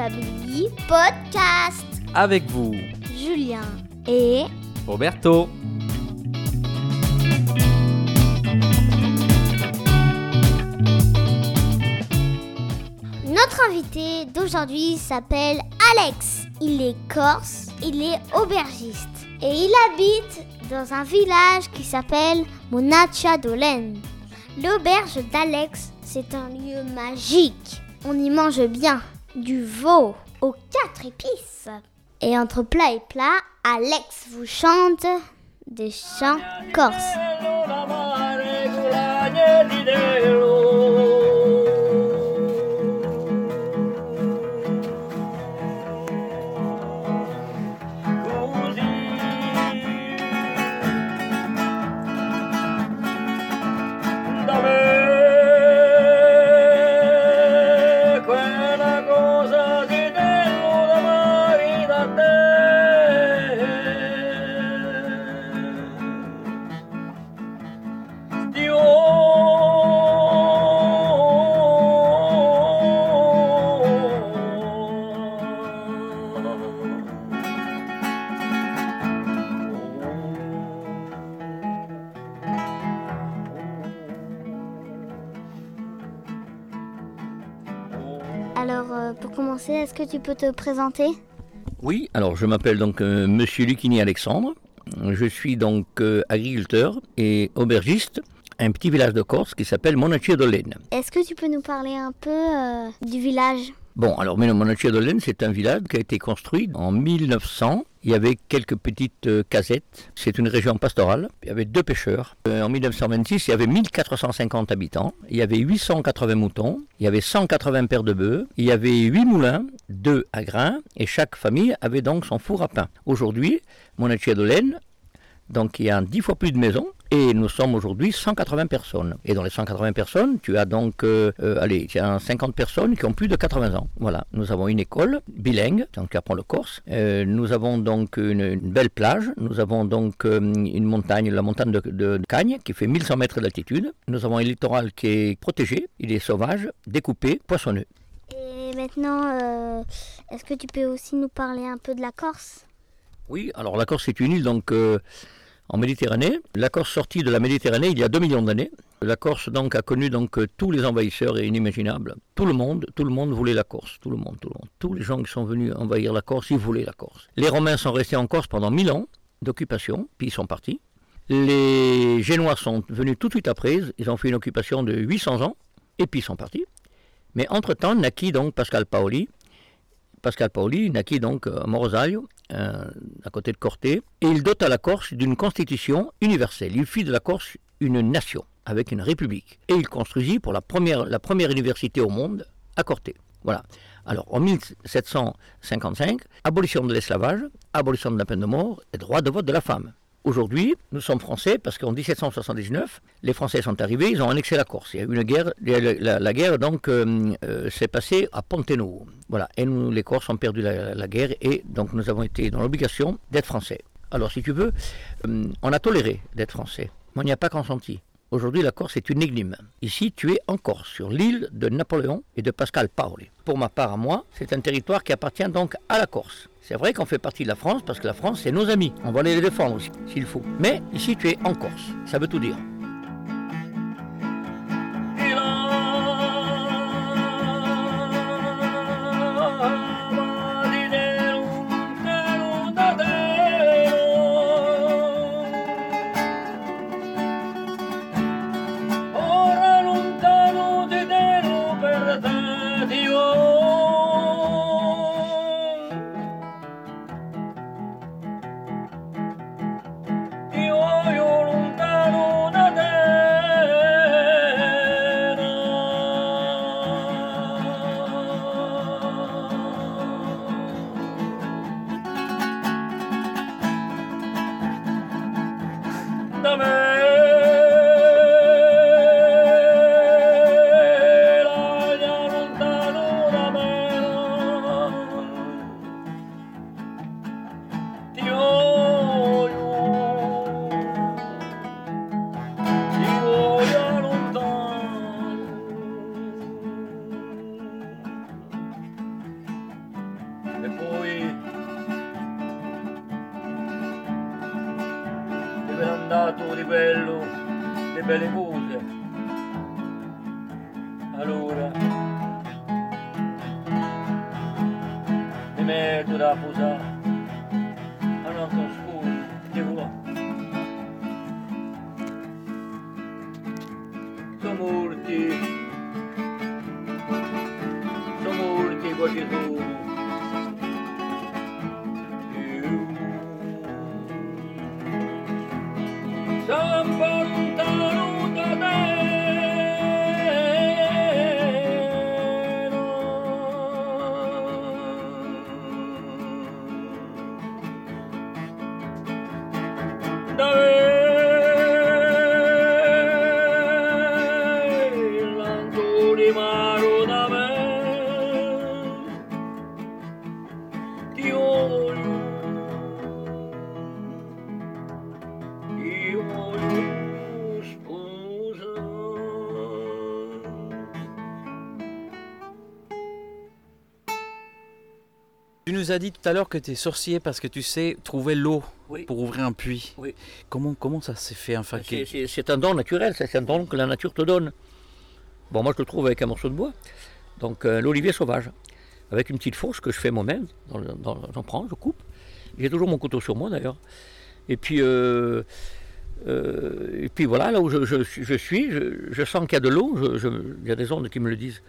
Family Podcast Avec vous, Julien et Roberto. notre invité d'aujourd'hui s'appelle Alex. Il est corse, il est aubergiste et il habite dans un village qui s'appelle Monaccia Dolen. L'auberge d'Alex, c'est un lieu magique. On y mange bien du veau aux quatre épices. Et entre plat et plat, Alex vous chante des chants corses. Alors, euh, pour commencer, est-ce que tu peux te présenter? Oui, alors je m'appelle donc euh, Monsieur Lucchini Alexandre. Je suis donc euh, agriculteur et aubergiste à un petit village de Corse qui s'appelle Monaccio d'Olène. Est-ce que tu peux nous parler un peu euh, du village? Bon, alors Monaccio d'Olène, c'est un village qui a été construit en 1900. Il y avait quelques petites euh, casettes. C'est une région pastorale. Il y avait deux pêcheurs. Euh, en 1926, il y avait 1450 habitants. Il y avait 880 moutons. Il y avait 180 paires de bœufs. Il y avait 8 moulins, 2 à grains. Et chaque famille avait donc son four à pain. Aujourd'hui, Monaccia d'Olène, donc il y a 10 fois plus de maisons. Et nous sommes aujourd'hui 180 personnes. Et dans les 180 personnes, tu as donc, euh, euh, allez, tu as 50 personnes qui ont plus de 80 ans. Voilà, nous avons une école bilingue, donc qui apprend le corse. Euh, nous avons donc une, une belle plage. Nous avons donc une montagne, la montagne de, de- de Cagne, qui fait 1100 mètres d'altitude. Nous avons un littoral qui est protégé, il est sauvage, découpé, poissonneux. Et maintenant, est-ce que tu peux aussi nous parler un peu de la Corse? Oui, alors la Corse est une île donc euh, en Méditerranée. La Corse sortie de la Méditerranée il y a 2 millions d'années. La Corse donc a connu donc tous les envahisseurs et inimaginables. Tout le monde, tout le monde voulait la Corse, tout le monde, tout le monde. Tous les gens qui sont venus envahir la Corse, ils voulaient la Corse. Les Romains sont restés en Corse pendant 1000 ans d'occupation, puis ils sont partis. Les Génois sont venus tout de suite après, ils ont fait une occupation de 800 ans, et puis ils sont partis. Mais entre-temps naquit donc Pascal Paoli, Pascal Paoli naquit donc à Morosaglio, euh, à côté de Corté, et il dota la Corse d'une constitution universelle. Il fit de la Corse une nation, avec une république. Et il construisit pour la première, la première université au monde à Corté. Voilà. Alors, en 1755, abolition de l'esclavage, abolition de la peine de mort et droit de vote de la femme. Aujourd'hui, nous sommes français parce qu'en 1779, les Français sont arrivés, ils ont annexé la Corse. Il y a eu une guerre, la, guerre donc euh, euh, s'est passée à Pontenovo. Voilà, et nous, les Corses, ont perdu la, la guerre et donc nous avons été dans l'obligation d'être français. Alors, si tu veux, euh, on a toléré d'être français, mais on n'y a pas consenti. Aujourd'hui, la Corse est une énigme. Ici, tu es en Corse, sur l'île de Napoléon et de Pascal Paoli. Pour ma part, à moi, c'est un territoire qui appartient donc à la Corse. C'est vrai qu'on fait partie de la France parce que la France, c'est nos amis. On va les défendre aussi, s'il faut. Mais ici, tu es en Corse. Ça veut tout dire. Belle cose. Allora mi metto da posare, a non sono Tu nous as dit tout à l'heure que tu es sorcier parce que tu sais trouver l'eau Oui. pour ouvrir un puits. Oui. Comment, comment ça s'est fait enfin C'est- que- C'est un don naturel, c'est un don que la nature te donne. Bon, moi je le trouve avec un morceau de bois, donc euh, l'olivier sauvage, avec une petite fourche que je fais moi-même. J'en prends, je coupe. J'ai toujours mon couteau sur moi d'ailleurs. Et puis, euh, euh, et puis voilà, là où je, je suis- je suis, je, je sens qu'il y a de l'eau, il y a des ondes qui me le disent.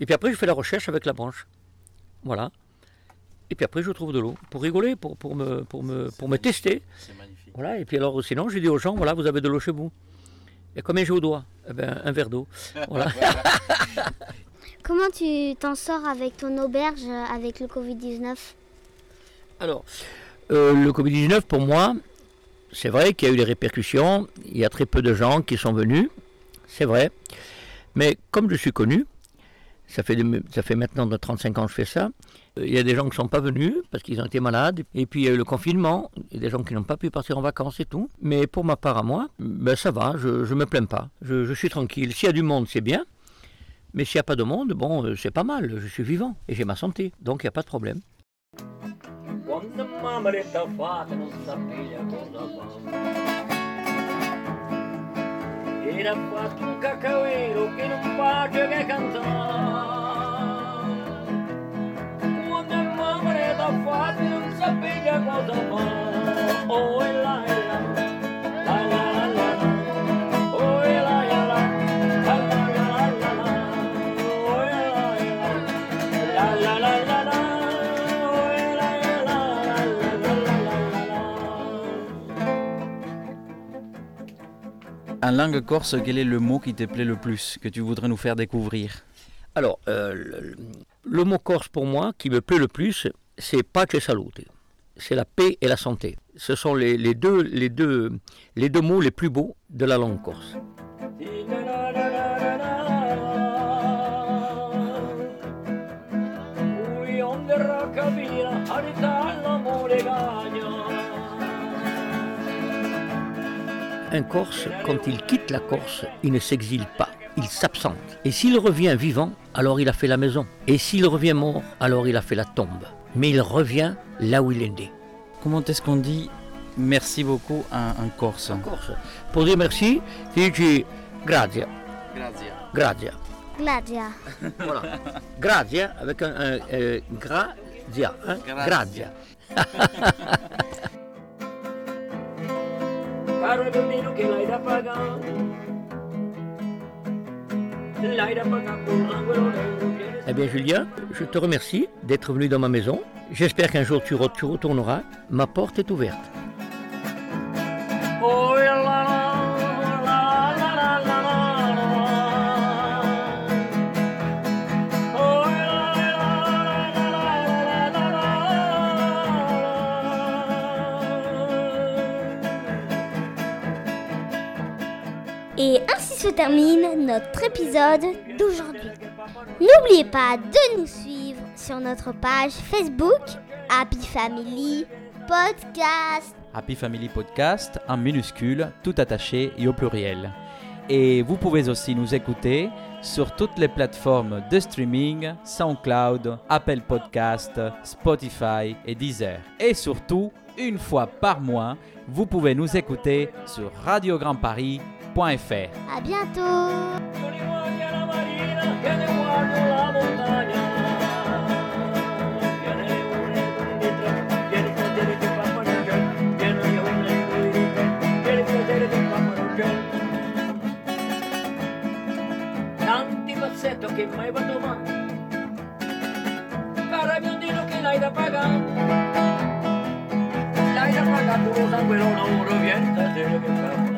Et puis après, je fais la recherche avec la branche. Voilà. Et puis après, je trouve de l'eau pour rigoler, pour, pour, me, pour, me, pour me tester. C'est magnifique. Voilà, et puis alors sinon, j'ai dit aux gens, voilà, vous avez de l'eau chez vous. Et combien j'ai au doigt Eh ben, un verre d'eau. Voilà. Comment tu t'en sors avec ton auberge avec le Covid-19 Alors, euh, le Covid-19, pour moi, c'est vrai qu'il y a eu des répercussions. Il y a très peu de gens qui sont venus. C'est vrai. Mais comme je suis connu, ça fait, de- ça fait maintenant de 35 ans que je fais ça. Il y a des gens qui ne sont pas venus parce qu'ils ont été malades. Et puis il y a eu le confinement. Il y a des gens qui n'ont pas pu partir en vacances et tout. Mais pour ma part à moi, ben ça va, je ne me plains pas. Je, suis tranquille. S'il y a du monde, c'est bien. Mais s'il n'y a pas de monde, bon, euh, c'est pas mal. Je suis vivant et j'ai ma santé. Donc il n'y a pas de problème. En langue corse, quel est le mot qui te plaît le plus, que tu voudrais nous faire découvrir? Alors, euh, le, mot corse pour moi qui me plaît le plus, c'est pace e salute. C'est la paix et la santé. Ce sont les deux, les, deux, les deux mots les plus beaux de la langue corse. Un Corse, quand il quitte la Corse, il ne s'exile pas, il s'absente. Et s'il revient vivant, alors il a fait la maison. Et s'il revient mort, alors il a fait la tombe. Mais il revient là où il est né. Comment est-ce qu'on dit merci beaucoup en, en corse. Pour dire merci, tu dis grazie, grazie. Gladia. Voilà. Grazie avec un, un, euh, grazia, hein, Grazia. grazia. bien Julien, je te remercie d'être venu dans ma maison. J'espère qu'un jour tu retourneras. Ma porte est ouverte. Et ainsi se termine notre épisode d'aujourd'hui. N'oubliez pas de nous suivre sur notre page Facebook Happy Family Podcast. Happy Family Podcast en minuscule, tout attaché et au pluriel. Et vous pouvez aussi nous écouter sur toutes les plateformes de streaming, SoundCloud, Apple Podcast, Spotify et Deezer. Et surtout, une fois par mois, vous pouvez nous écouter sur radiograndparis.fr. À bientôt che mai va. Domani Cara biondino che l'hai da pagare L'hai da pagare tu lo sangue non ora vieni stasera che fa.